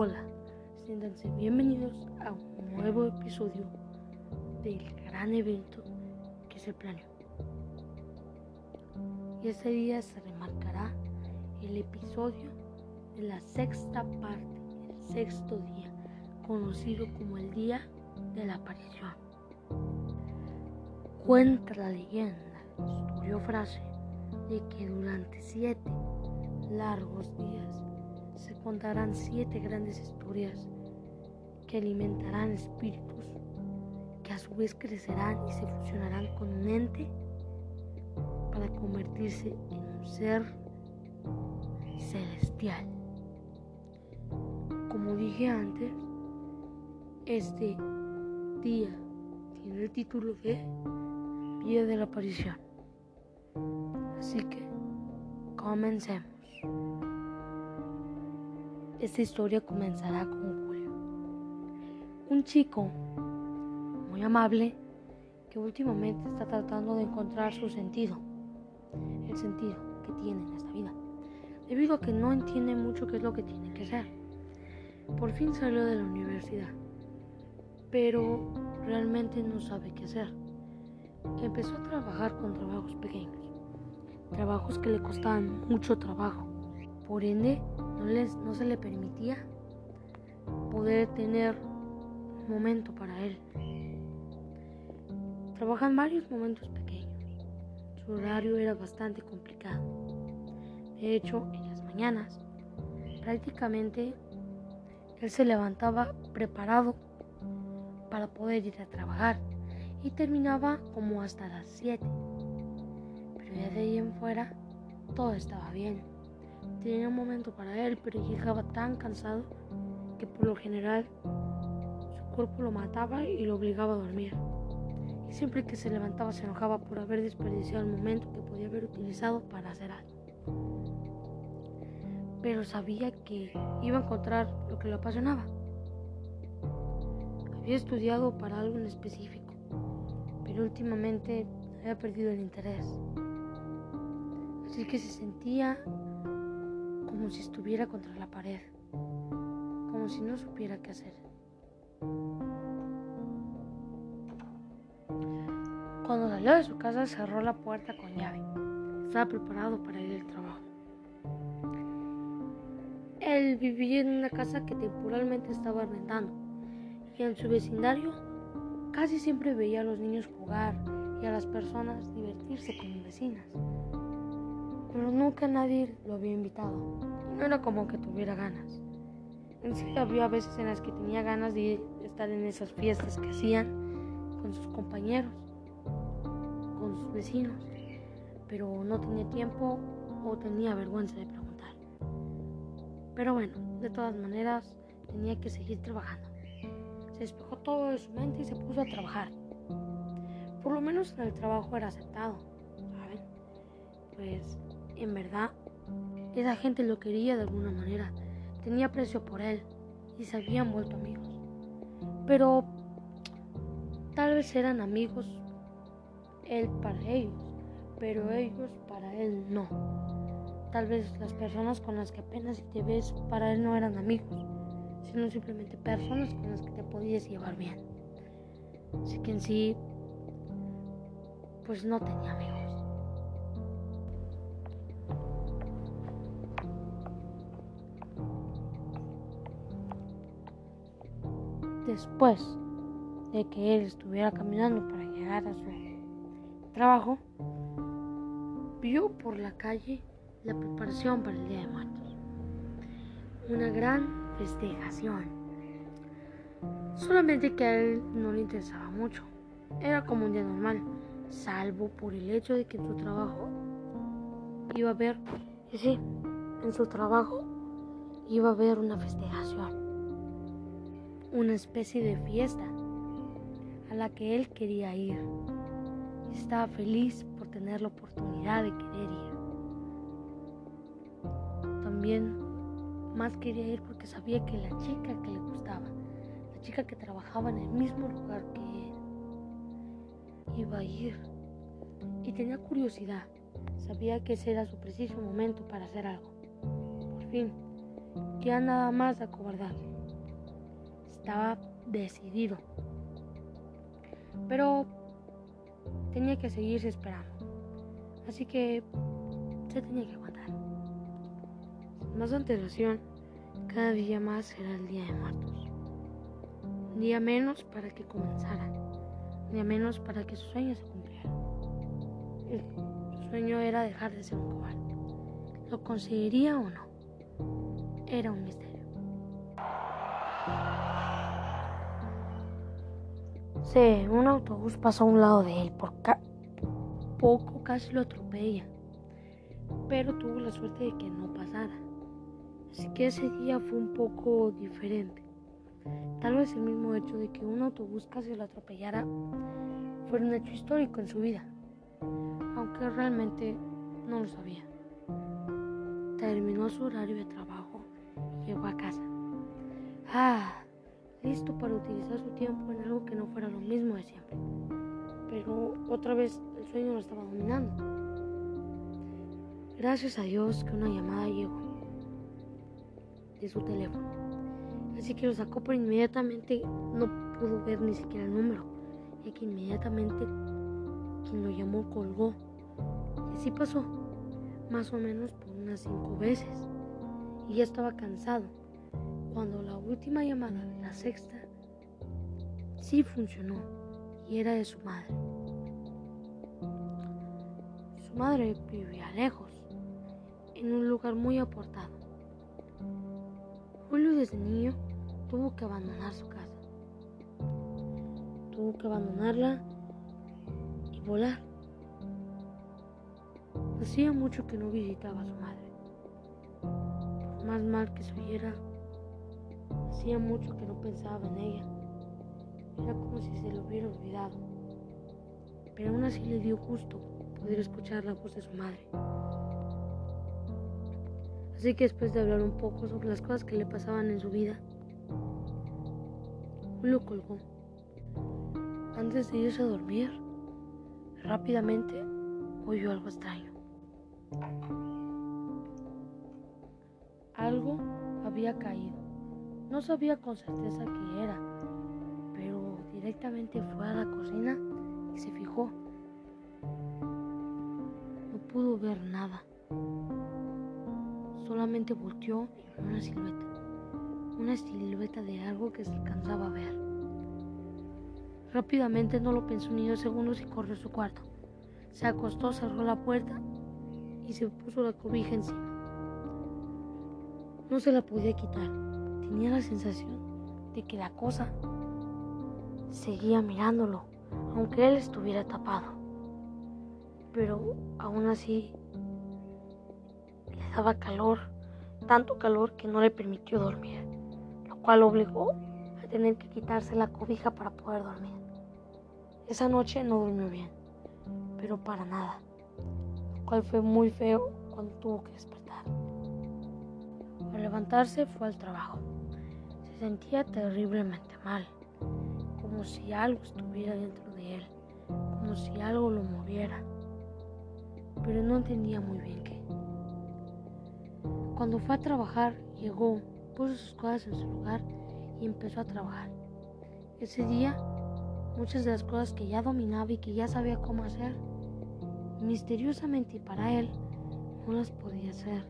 Hola, siéntanse bienvenidos a un nuevo episodio del gran evento que se planeó. Y este día se remarcará el episodio de la sexta parte, el sexto día, conocido como el Día de la Aparición. Cuenta la leyenda, historia frase, de que durante siete largos días se contarán siete grandes historias que alimentarán espíritus que a su vez crecerán y se fusionarán con un ente para convertirse en un ser celestial. Como dije antes, este día tiene el título de Día de la Aparición. Así que comencemos. Esta historia comenzará con Julio, un chico muy amable que últimamente está tratando de encontrar su sentido, el sentido que tiene en esta vida, debido a que no entiende mucho qué es lo que tiene que hacer. Por fin salió de la universidad, pero realmente no sabe qué hacer. Empezó a trabajar con trabajos pequeños, trabajos que le costaban mucho trabajo. Por ende, no, les, no se le permitía poder tener un momento para él. Trabaja en varios momentos pequeños. Su horario era bastante complicado. De hecho, en las mañanas, prácticamente él se levantaba preparado para poder ir a trabajar y terminaba como hasta las 7. Pero ya de ahí en fuera todo estaba bien. Tenía un momento para él, pero llegaba tan cansado que por lo general su cuerpo lo mataba y lo obligaba a dormir. Y siempre que se levantaba se enojaba por haber desperdiciado el momento que podía haber utilizado para hacer algo. Pero sabía que iba a encontrar lo que lo apasionaba. Había estudiado para algo en específico, pero últimamente había perdido el interés. Así que se sentía como si estuviera contra la pared, como si no supiera qué hacer. Cuando salió de su casa cerró la puerta con llave. Estaba preparado para ir al trabajo. Él vivía en una casa que temporalmente estaba arrendando y en su vecindario casi siempre veía a los niños jugar y a las personas divertirse con vecinas pero nunca nadie lo había invitado. no era como que tuviera ganas. En sí había veces en las que tenía ganas de estar en esas fiestas que hacían con sus compañeros, con sus vecinos, pero no tenía tiempo o tenía vergüenza de preguntar. Pero bueno, de todas maneras tenía que seguir trabajando. Se despejó todo de su mente y se puso a trabajar. Por lo menos en el trabajo era aceptado, ¿saben? Pues en verdad, esa gente lo quería de alguna manera, tenía aprecio por él y se habían vuelto amigos. Pero tal vez eran amigos él para ellos, pero ellos para él no. Tal vez las personas con las que apenas te ves para él no eran amigos, sino simplemente personas con las que te podías llevar bien. Así que en sí, pues no tenía amigos. Después de que él estuviera caminando para llegar a su trabajo, vio por la calle la preparación para el Día de Muertos. Una gran festejación. Solamente que a él no le interesaba mucho. Era como un día normal, salvo por el hecho de que en su trabajo iba a haber, sí, en su trabajo iba a haber una festejación una especie de fiesta a la que él quería ir. Estaba feliz por tener la oportunidad de querer ir. También más quería ir porque sabía que la chica que le gustaba, la chica que trabajaba en el mismo lugar que él, iba a ir. Y tenía curiosidad. Sabía que ese era su preciso momento para hacer algo. Por fin, ya nada más de acobardado. Estaba decidido. Pero tenía que seguirse esperando. Así que se tenía que aguantar. Sin más antelación, cada día más era el Día de Muertos. Un día menos para que comenzara. Un día menos para que su sueño se cumpliera. Su sueño era dejar de ser un cobarde. ¿Lo conseguiría o no? Era un misterio. Sí, un autobús pasó a un lado de él. Por poco casi lo atropella. Pero tuvo la suerte de que no pasara. Así que ese día fue un poco diferente. Tal vez el mismo hecho de que un autobús casi lo atropellara fue un hecho histórico en su vida. Aunque realmente no lo sabía. Terminó su horario de trabajo y llegó a casa. Ah, listo para utilizar su tiempo en algo que no fuera lo mismo de siempre. Pero otra vez el sueño lo estaba dominando. Gracias a Dios que una llamada llegó de su teléfono. Así que lo sacó, pero inmediatamente no pudo ver ni siquiera el número, ya que inmediatamente quien lo llamó colgó. Y así pasó, más o menos por unas cinco veces. Y ya estaba cansado cuando la última llamada, la sexta, sí funcionó y era de su madre. Su madre vivía lejos, en un lugar muy apartado. Julio desde niño tuvo que abandonar su casa. Tuvo que abandonarla y volar. Hacía mucho que no visitaba a su madre. Por más mal que se oyera, Hacía mucho que no pensaba en ella. Era como si se lo hubiera olvidado. Pero aún así le dio gusto poder escuchar la voz de su madre. Así que después de hablar un poco sobre las cosas que le pasaban en su vida, Julio colgó. Antes de irse a dormir, rápidamente oyó algo extraño. Algo había caído. No sabía con certeza qué era, pero directamente fue a la cocina y se fijó. No pudo ver nada. Solamente volteó una silueta. Una silueta de algo que se alcanzaba a ver. Rápidamente no lo pensó ni dos segundos y corrió a su cuarto. Se acostó, cerró la puerta y se puso la cobija encima. No se la podía quitar. Tenía la sensación de que la cosa seguía mirándolo, aunque él estuviera tapado. Pero aún así le daba calor, tanto calor que no le permitió dormir, lo cual obligó a tener que quitarse la cobija para poder dormir. Esa noche no durmió bien, pero para nada, lo cual fue muy feo cuando tuvo que despertar. Al levantarse fue al trabajo sentía terriblemente mal, como si algo estuviera dentro de él, como si algo lo moviera, pero no entendía muy bien qué. Cuando fue a trabajar, llegó, puso sus cosas en su lugar y empezó a trabajar. Ese día, muchas de las cosas que ya dominaba y que ya sabía cómo hacer, misteriosamente para él, no las podía hacer.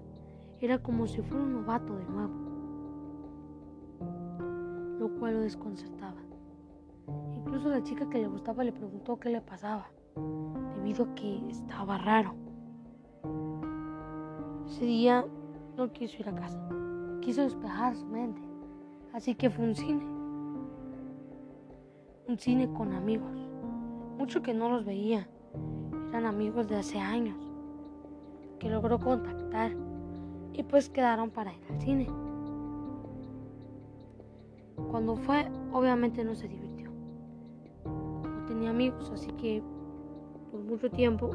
Era como si fuera un novato de nuevo cual lo desconcertaba. Incluso la chica que le gustaba le preguntó qué le pasaba, debido a que estaba raro. Ese día no quiso ir a casa, quiso despejar su mente, así que fue un cine. Un cine con amigos, mucho que no los veía, eran amigos de hace años, que logró contactar y pues quedaron para ir al cine. Cuando fue, obviamente no se divirtió. No tenía amigos, así que por mucho tiempo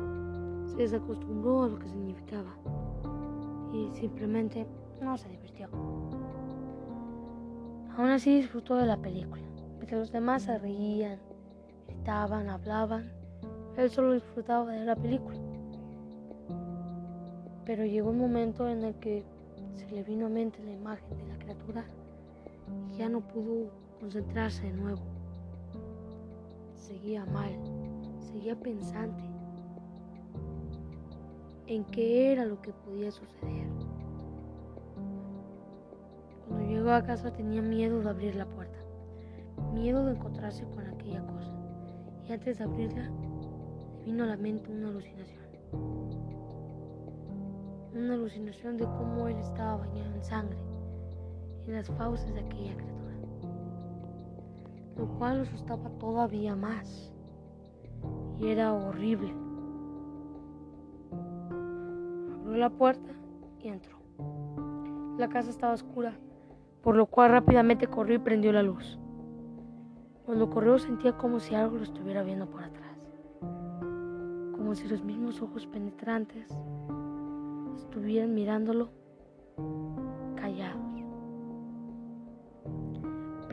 se desacostumbró a lo que significaba y simplemente no se divirtió. Aún así disfrutó de la película. Mientras los demás se reían, gritaban, hablaban, él solo disfrutaba de la película. Pero llegó un momento en el que se le vino a mente la imagen de la criatura y ya no pudo concentrarse de nuevo. Seguía mal, seguía pensante en qué era lo que podía suceder. Cuando llegó a casa tenía miedo de abrir la puerta, miedo de encontrarse con aquella cosa. Y antes de abrirla, le vino a la mente una alucinación. Una alucinación de cómo él estaba bañado en sangre en las fauces de aquella criatura, lo cual lo asustaba todavía más. Y era horrible. Abrió la puerta y entró. La casa estaba oscura, por lo cual rápidamente corrió y prendió la luz. Cuando corrió sentía como si algo lo estuviera viendo por atrás, como si los mismos ojos penetrantes estuvieran mirándolo callados.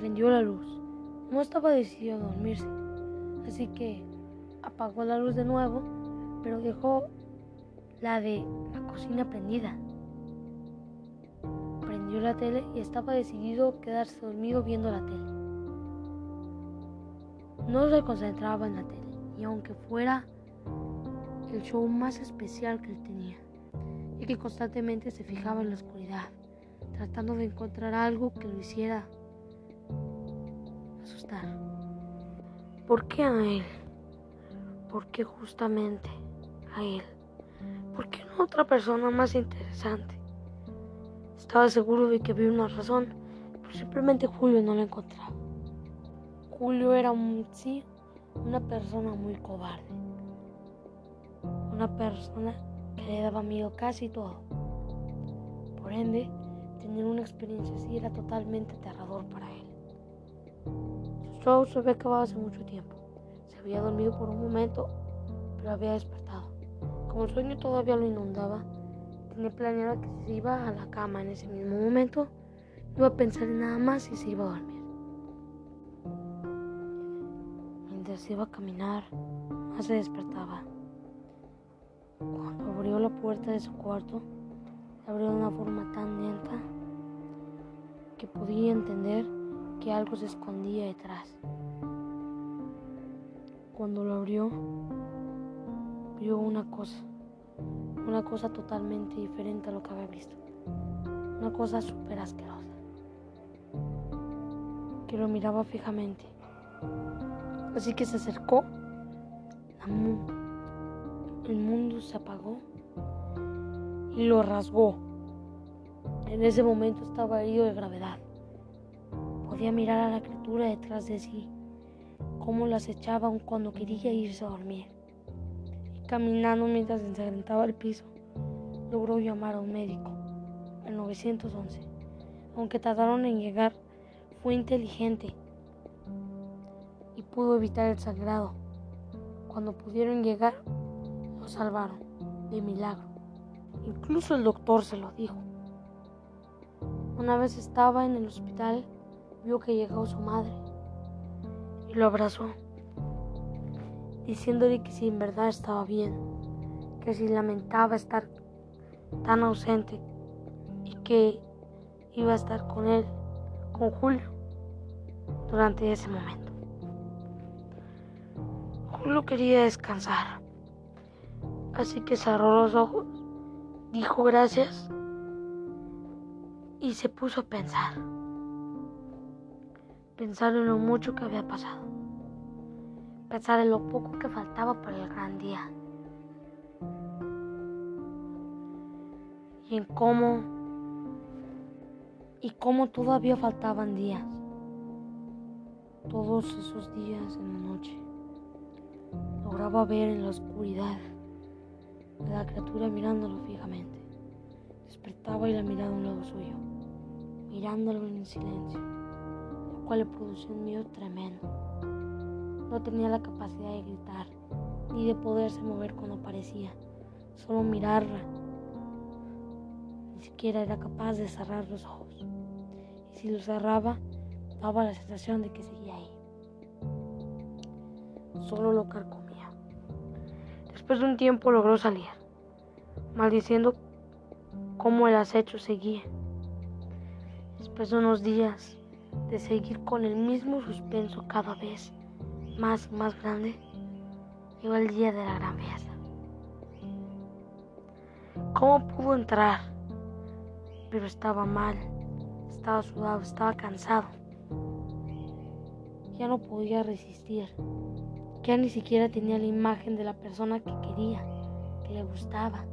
Prendió la luz. No estaba decidido a dormirse, así que apagó la luz de nuevo, pero dejó la de la cocina prendida. Prendió la tele y estaba decidido a quedarse dormido viendo la tele. No se concentraba en la tele, y aunque fuera el show más especial que él tenía, y que constantemente se fijaba en la oscuridad, tratando de encontrar algo que lo hiciera asustar. ¿Por qué a él? ¿Por qué justamente a él? ¿Por qué no otra persona más interesante? Estaba seguro de que había una razón, pero simplemente Julio no la encontraba. Julio era un sí, una persona muy cobarde. Una persona que le daba miedo casi todo. Por ende, tener una experiencia así era totalmente aterrador para él. Show se había acabado hace mucho tiempo. Se había dormido por un momento, pero había despertado. Como el sueño todavía lo inundaba, tenía planeado que si se iba a la cama en ese mismo momento, no iba a pensar en nada más y se iba a dormir. se iba a caminar, más se despertaba. Cuando abrió la puerta de su cuarto, la abrió de una forma tan lenta que podía entender que algo se escondía detrás. Cuando lo abrió, vio una cosa, una cosa totalmente diferente a lo que había visto. Una cosa súper asquerosa, que lo miraba fijamente. Así que se acercó. El mundo se apagó y lo rasgó. En ese momento estaba herido de gravedad. Mirar a la criatura detrás de sí, cómo la acechaba cuando quería irse a dormir. Y caminando mientras ensangrentaba el piso, logró llamar a un médico, el 911. Aunque tardaron en llegar, fue inteligente y pudo evitar el sangrado. Cuando pudieron llegar, lo salvaron de milagro. Incluso el doctor se lo dijo. Una vez estaba en el hospital, vio que llegó su madre y lo abrazó, diciéndole que si en verdad estaba bien, que si lamentaba estar tan ausente y que iba a estar con él, con Julio, durante ese momento. Julio quería descansar, así que cerró los ojos, dijo gracias y se puso a pensar. Pensar en lo mucho que había pasado. Pensar en lo poco que faltaba para el gran día. Y en cómo y cómo todavía faltaban días. Todos esos días en la noche lograba ver en la oscuridad a la criatura mirándolo fijamente. Despertaba y la miraba a un lado suyo, mirándolo en silencio, cual le producía un miedo tremendo. No tenía la capacidad de gritar, ni de poderse mover cuando aparecía, solo mirarla. Ni siquiera era capaz de cerrar los ojos. Y si lo cerraba, daba la sensación de que seguía ahí. Solo lo carcomía. Después de un tiempo logró salir, maldiciendo cómo el acecho seguía. Después de unos días de seguir con el mismo suspenso cada vez más más grande, llegó el día de la gran fiesta. ¿Cómo pudo entrar? Pero estaba mal, estaba sudado, estaba cansado. Ya no podía resistir. Ya ni siquiera tenía la imagen de la persona que quería, que le gustaba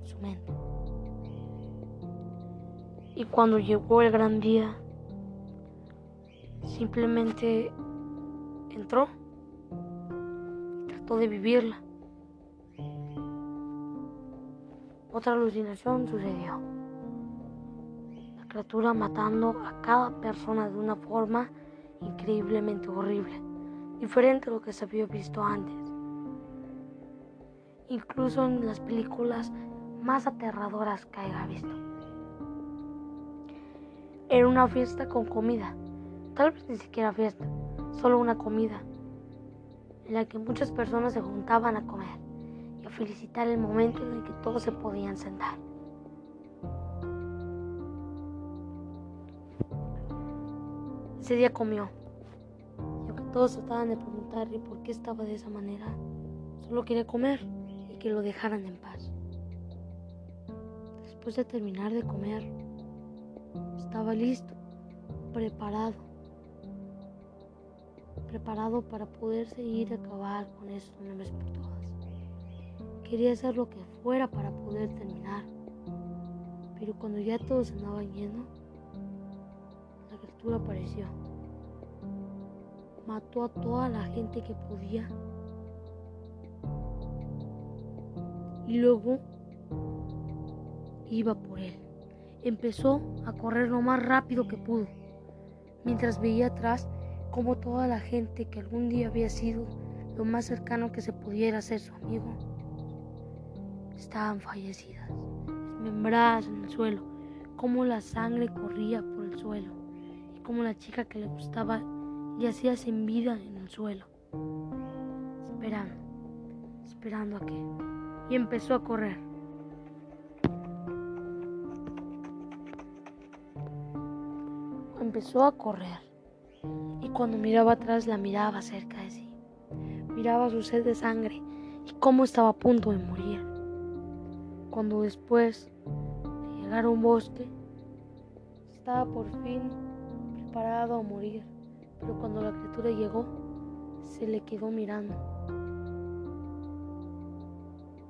en su mente. Y cuando llegó el gran día, simplemente entró, trató de vivirla. Otra alucinación sucedió. La criatura matando a cada persona de una forma increíblemente horrible, diferente a lo que se había visto antes. Incluso en las películas más aterradoras que haya visto. Era una fiesta con comida, tal vez ni siquiera fiesta, solo una comida, en la que muchas personas se juntaban a comer y a felicitar el momento en el que todos se podían sentar. Ese día comió. Y aunque todos trataban de preguntarle por qué estaba de esa manera, solo quería comer y que lo dejaran en paz. Después de terminar de comer, estaba listo, preparado, preparado para poderse ir a acabar con vez por todas. Quería hacer lo que fuera para poder terminar, pero cuando ya todos andaban yendo, apareció. Mató a toda la gente que podía. Y luego iba por él. Empezó a correr lo más rápido que pudo, mientras veía atrás como toda la gente que algún día había sido lo más cercano que se pudiera ser su amigo, estaban fallecidas, desmembradas en el suelo, como la sangre corría por el suelo como la chica que le gustaba yacía sin vida en el suelo, esperando, esperando a que... Y empezó a correr. Empezó a correr. y cuando miraba atrás la miraba cerca de sí. Miraba su sed de sangre y cómo estaba a punto de morir. Cuando después de llegar a un bosque, estaba por fin parado a morir, pero cuando la criatura llegó, se le quedó mirando.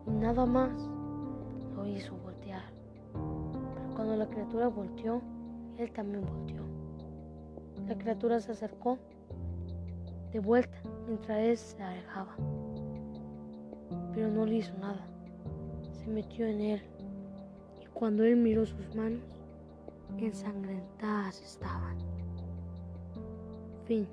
Y nada más lo hizo voltear. Pero cuando la criatura volteó, él también volteó. La criatura se acercó de vuelta mientras él se alejaba. Pero no le hizo nada. Se metió en él. Y cuando él miró sus manos, ensangrentadas estaban. Fin.